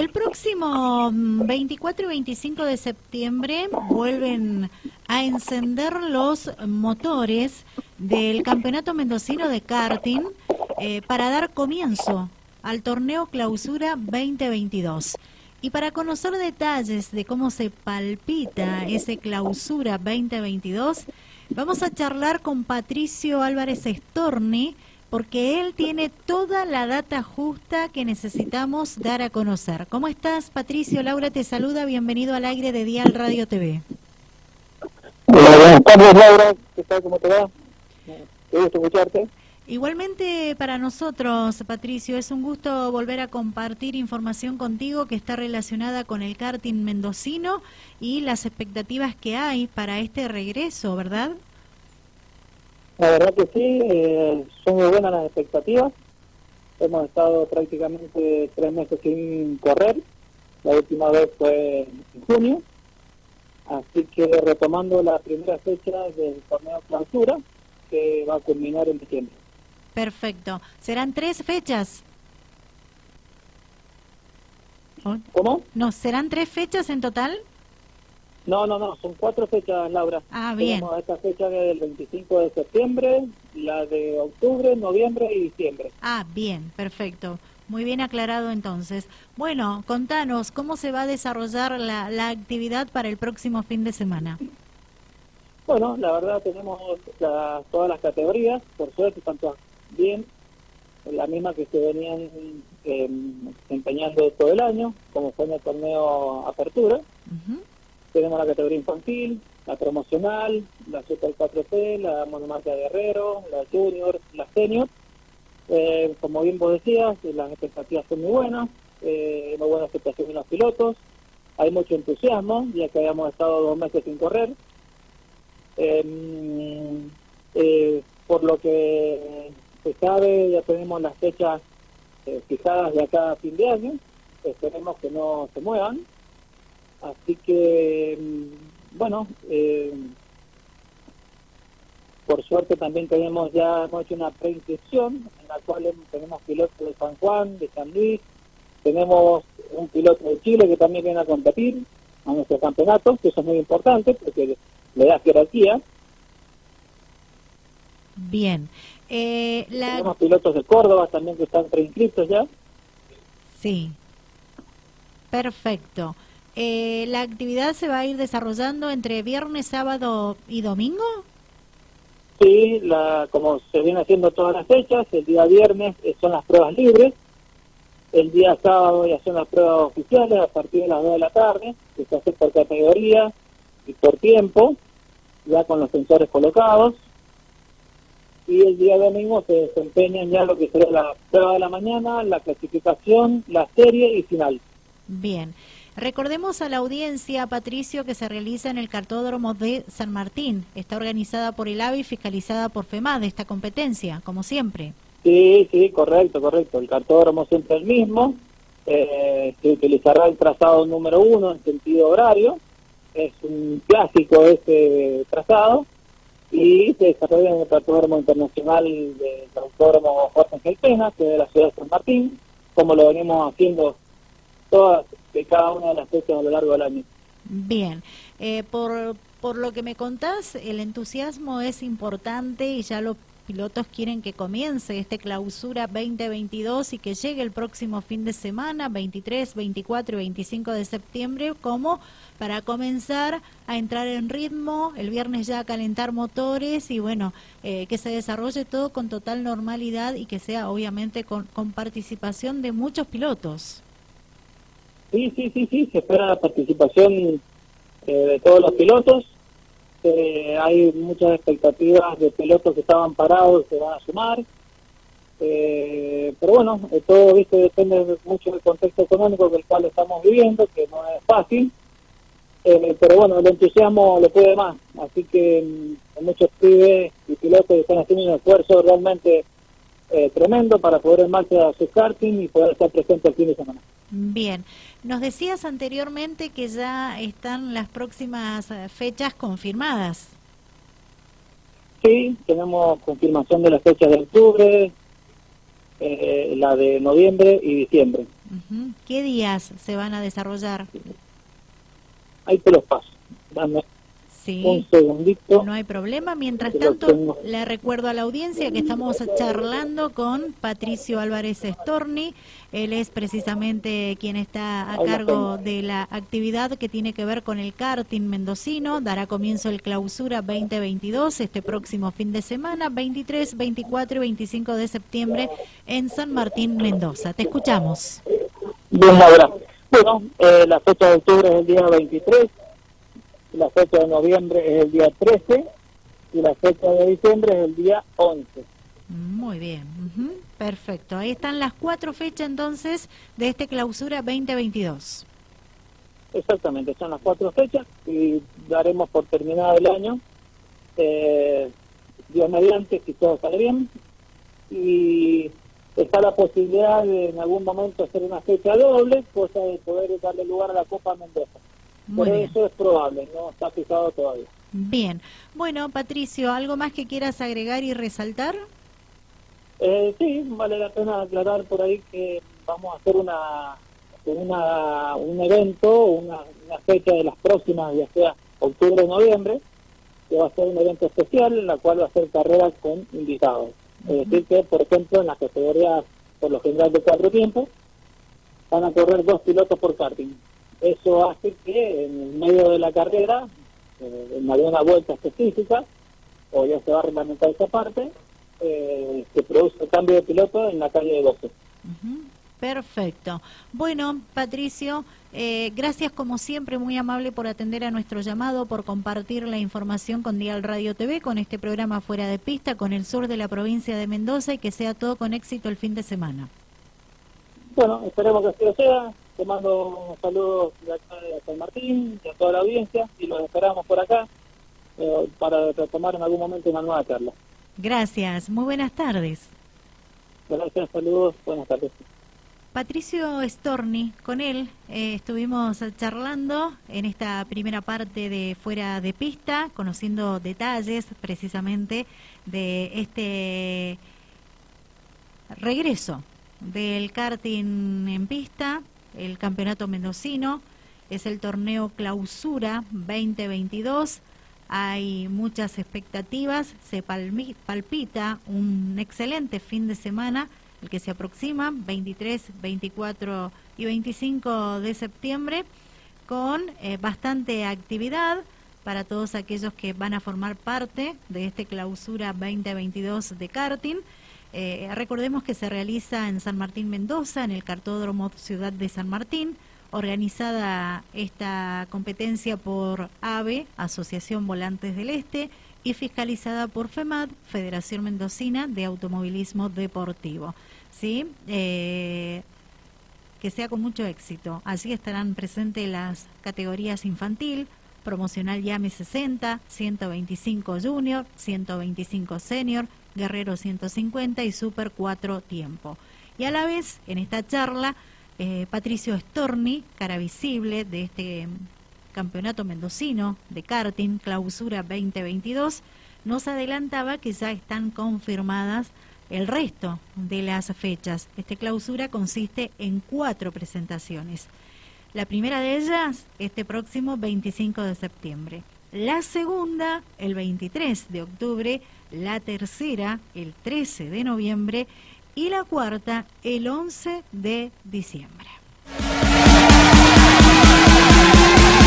El próximo 24 y 25 de septiembre vuelven a encender los motores del Campeonato Mendocino de Karting eh, para dar comienzo al torneo Clausura 2022. Y para conocer detalles de cómo se palpita ese Clausura 2022, vamos a charlar con Patricio Álvarez Estorni, porque él tiene toda la data justa que necesitamos dar a conocer. ¿Cómo estás, Patricio? Laura te saluda, bienvenido al aire de Dial Radio TV. Hola, buenas tardes, Laura. ¿Qué tal? ¿Cómo te va? Qué gusto escucharte. Igualmente para nosotros, Patricio, es un gusto volver a compartir información contigo que está relacionada con el karting mendocino y las expectativas que hay para este regreso, ¿verdad? La verdad que sí, eh, son muy buenas las expectativas. Hemos estado prácticamente tres meses sin correr. La última vez fue en junio. Así que retomando la primera fecha del torneo clausura, que va a culminar en diciembre. Perfecto. ¿Serán tres fechas? ¿Cómo? No, ¿serán tres fechas en total? No, no, no, son cuatro fechas, Laura. Ah, bien. Tenemos esta fecha del 25 de septiembre, la de octubre, noviembre y diciembre. Ah, bien, perfecto. Muy bien aclarado entonces. Bueno, contanos, ¿cómo se va a desarrollar la, la actividad para el próximo fin de semana? Bueno, la verdad tenemos todas las categorías, por suerte están todas bien, la misma que se venían eh, empeñando todo el año, como fue en el torneo Apertura. Tenemos la categoría infantil, la promocional, la Super 4P, la monomarca Guerrero, la Junior, la Senior. Eh, como bien vos decías, las expectativas son muy buenas, eh, muy buena aceptación de los pilotos, hay mucho entusiasmo, ya que habíamos estado dos meses sin correr. Em, eh, por lo que se sabe, ya tenemos las fechas eh, fijadas de acá a fin de año, esperemos que no se muevan Así que, mm, bueno, eh, por suerte también tenemos ya, hemos hecho una preinscripción en la cual tenemos pilotos de San Juan, de San Luis, tenemos un piloto de Chile que también viene a competir a nuestro campeonato, que eso es muy importante porque le da jerarquía. Bien. Eh, tenemos pilotos de Córdoba también que están preinscritos ya. Sí. Perfecto. Eh, ¿La actividad se va a ir desarrollando entre viernes, sábado y domingo? Sí, la, como se viene haciendo todas las fechas, el día viernes eh, son las pruebas libres, el día sábado ya son las pruebas oficiales a partir de las 2 de la tarde, que se hace por categoría y por tiempo, ya con los sensores colocados. Y el día domingo se desempeñan ya lo que será la prueba de la mañana, la clasificación, la serie y final. Bien. Recordemos a la audiencia, Patricio, que se realiza en el cartódromo de San Martín. Está organizada por el AVI y fiscalizada por FEMAD esta competencia, como siempre. Sí, sí, correcto, correcto. El cartódromo siempre el mismo. Eh, se utilizará el trazado número uno en sentido horario. Es un clásico este trazado. Y se desarrolla en el cartódromo internacional del cartódromo Jorge Ángel Pena, que es de la ciudad de San Martín, como lo venimos haciendo todas de cada una de las fechas a lo largo del año. Bien, eh, por, por lo que me contás, el entusiasmo es importante y ya los pilotos quieren que comience este clausura 2022 y que llegue el próximo fin de semana, 23, 24 y 25 de septiembre, como para comenzar a entrar en ritmo, el viernes ya a calentar motores y bueno, eh, que se desarrolle todo con total normalidad y que sea obviamente con, con participación de muchos pilotos. Sí, sí, sí, sí, se espera la participación eh, de todos los pilotos. Eh, hay muchas expectativas de pilotos que estaban parados que van a sumar. Eh, pero bueno, todo ¿viste? depende mucho del contexto económico del cual estamos viviendo, que no es fácil. pero bueno, el entusiasmo le puede más. Así que mm, muchos pibes y pilotos están haciendo un esfuerzo realmente tremendo para poder en marcha su karting y poder estar presente el fin de semana. Bien, nos decías anteriormente que ya están las próximas eh, fechas confirmadas. Sí, tenemos confirmación de las fechas de octubre, eh, la de noviembre y diciembre. ¿Qué días se van a desarrollar? Ahí te los paso. Dame Sí. un segundito. No hay problema. Mientras tanto, le recuerdo a la audiencia que estamos charlando con Patricio Álvarez Storni. Él es precisamente quien está a cargo de la actividad que tiene que ver con el karting mendocino. Dará comienzo el clausura 2022 este próximo fin de semana, 23, 24 y 25 de septiembre en San Martín, Mendoza. Te escuchamos. Bien. Bueno, eh, la fecha de octubre es el día 23, la fecha de noviembre es el día 13 y la fecha de diciembre es el día 11. Muy bien, perfecto. Ahí están las cuatro fechas entonces de este clausura 2022. Exactamente, son las cuatro fechas y daremos por terminado el año. Eh, Dios mediante, si todo sale bien. Y está la posibilidad de en algún momento hacer una fecha doble, cosa de poder darle lugar a la Copa Mendoza. Muy Pero bien. eso es probable, no está fijado todavía. Bien. Bueno, Patricio, ¿algo más que quieras agregar y resaltar? Eh, sí, vale la pena aclarar por ahí que vamos a hacer una, una un evento, una, una fecha de las próximas, ya sea octubre o noviembre, que va a ser un evento especial en la cual va a ser carreras con invitados. Es decir, que por ejemplo en las categorías por lo general de cuatro tiempos van a correr dos pilotos por karting. Eso hace que en el medio de la carrera, eh, en alguna vuelta específica, o ya se va a reglamentar esa parte, eh, se produce el cambio de piloto en la calle de 12. Ujú, Perfecto. Bueno, Patricio, eh, gracias como siempre, muy amable por atender a nuestro llamado, por compartir la información con Dial Radio TV, con este programa Fuera de Pista, con el sur de la provincia de Mendoza y que sea todo con éxito el fin de semana. Bueno, esperemos que así lo sea. Te mando un saludo de acá de San Martín y a toda la audiencia y los esperamos por acá eh, para retomar en algún momento una nueva charla. Gracias, muy buenas tardes. Gracias, saludos, buenas tardes. Patricio Storni, con él eh, estuvimos charlando en esta primera parte de Fuera de Pista, conociendo detalles precisamente de este regreso del karting en pista, el campeonato mendocino, es el torneo clausura 2022. Hay muchas expectativas, se palpita un excelente fin de semana, el que se aproxima, 23, 24 y 25 de septiembre, con eh, bastante actividad para todos aquellos que van a formar parte de este clausura 2022 de karting. Eh, recordemos que se realiza en San Martín Mendoza, en el Cartódromo Ciudad de San Martín, organizada esta competencia por AVE, Asociación Volantes del Este, y fiscalizada por FEMAD, Federación Mendocina de Automovilismo Deportivo. ¿Sí? Eh, que sea con mucho éxito. Allí estarán presentes las categorías infantil, promocional Yami 60, 125 Junior, 125 Senior, Guerrero 150 y Super 4 Tiempo. Y a la vez, en esta charla, eh, Patricio Storni, cara visible de este campeonato mendocino de karting, clausura 2022, nos adelantaba que ya están confirmadas el resto de las fechas. Este clausura consiste en cuatro presentaciones. La primera de ellas, este próximo 25 de septiembre. La segunda, el 23 de octubre. La tercera, el 13 de noviembre. Y la cuarta, el 11 de diciembre.